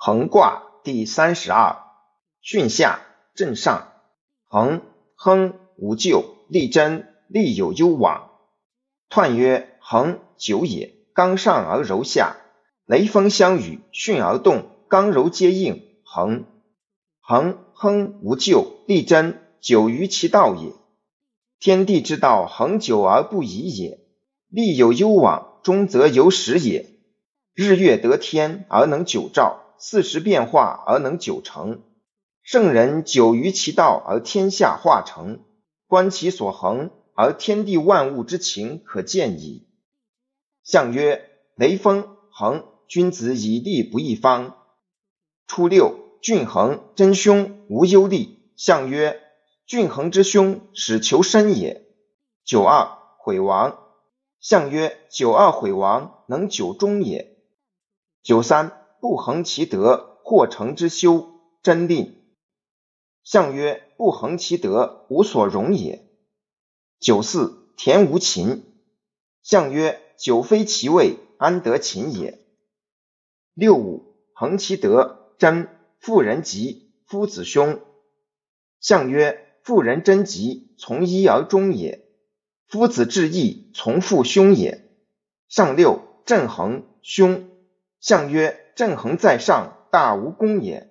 横卦第三十二，巽下震上，横亨无咎，利贞，利有攸往。彖曰：横久也，刚上而柔下，雷风相与，巽而动，刚柔皆应，横。横亨无咎，利贞，久于其道也。天地之道，恒久而不移也。利有攸往，终则有始也。日月得天而能久照。四时变化而能久成，圣人久于其道而天下化成，观其所恒而天地万物之情可见矣。象曰：雷锋恒，君子以利不义方。初六，郡恒真凶，无忧利。象曰：郡恒之凶，使求生也。九二，毁亡。象曰：九二毁亡，能久终也。九三。不恒其德，或成之修，真令。象曰：不恒其德，无所容也。九四，田无禽。象曰：久非其位，安得禽也？六五，恒其德，真。妇人吉，夫子凶。象曰：妇人贞吉，从一而终也。夫子至义，从父兄也。上六，震恒凶。象曰。正恒在上，大无功也。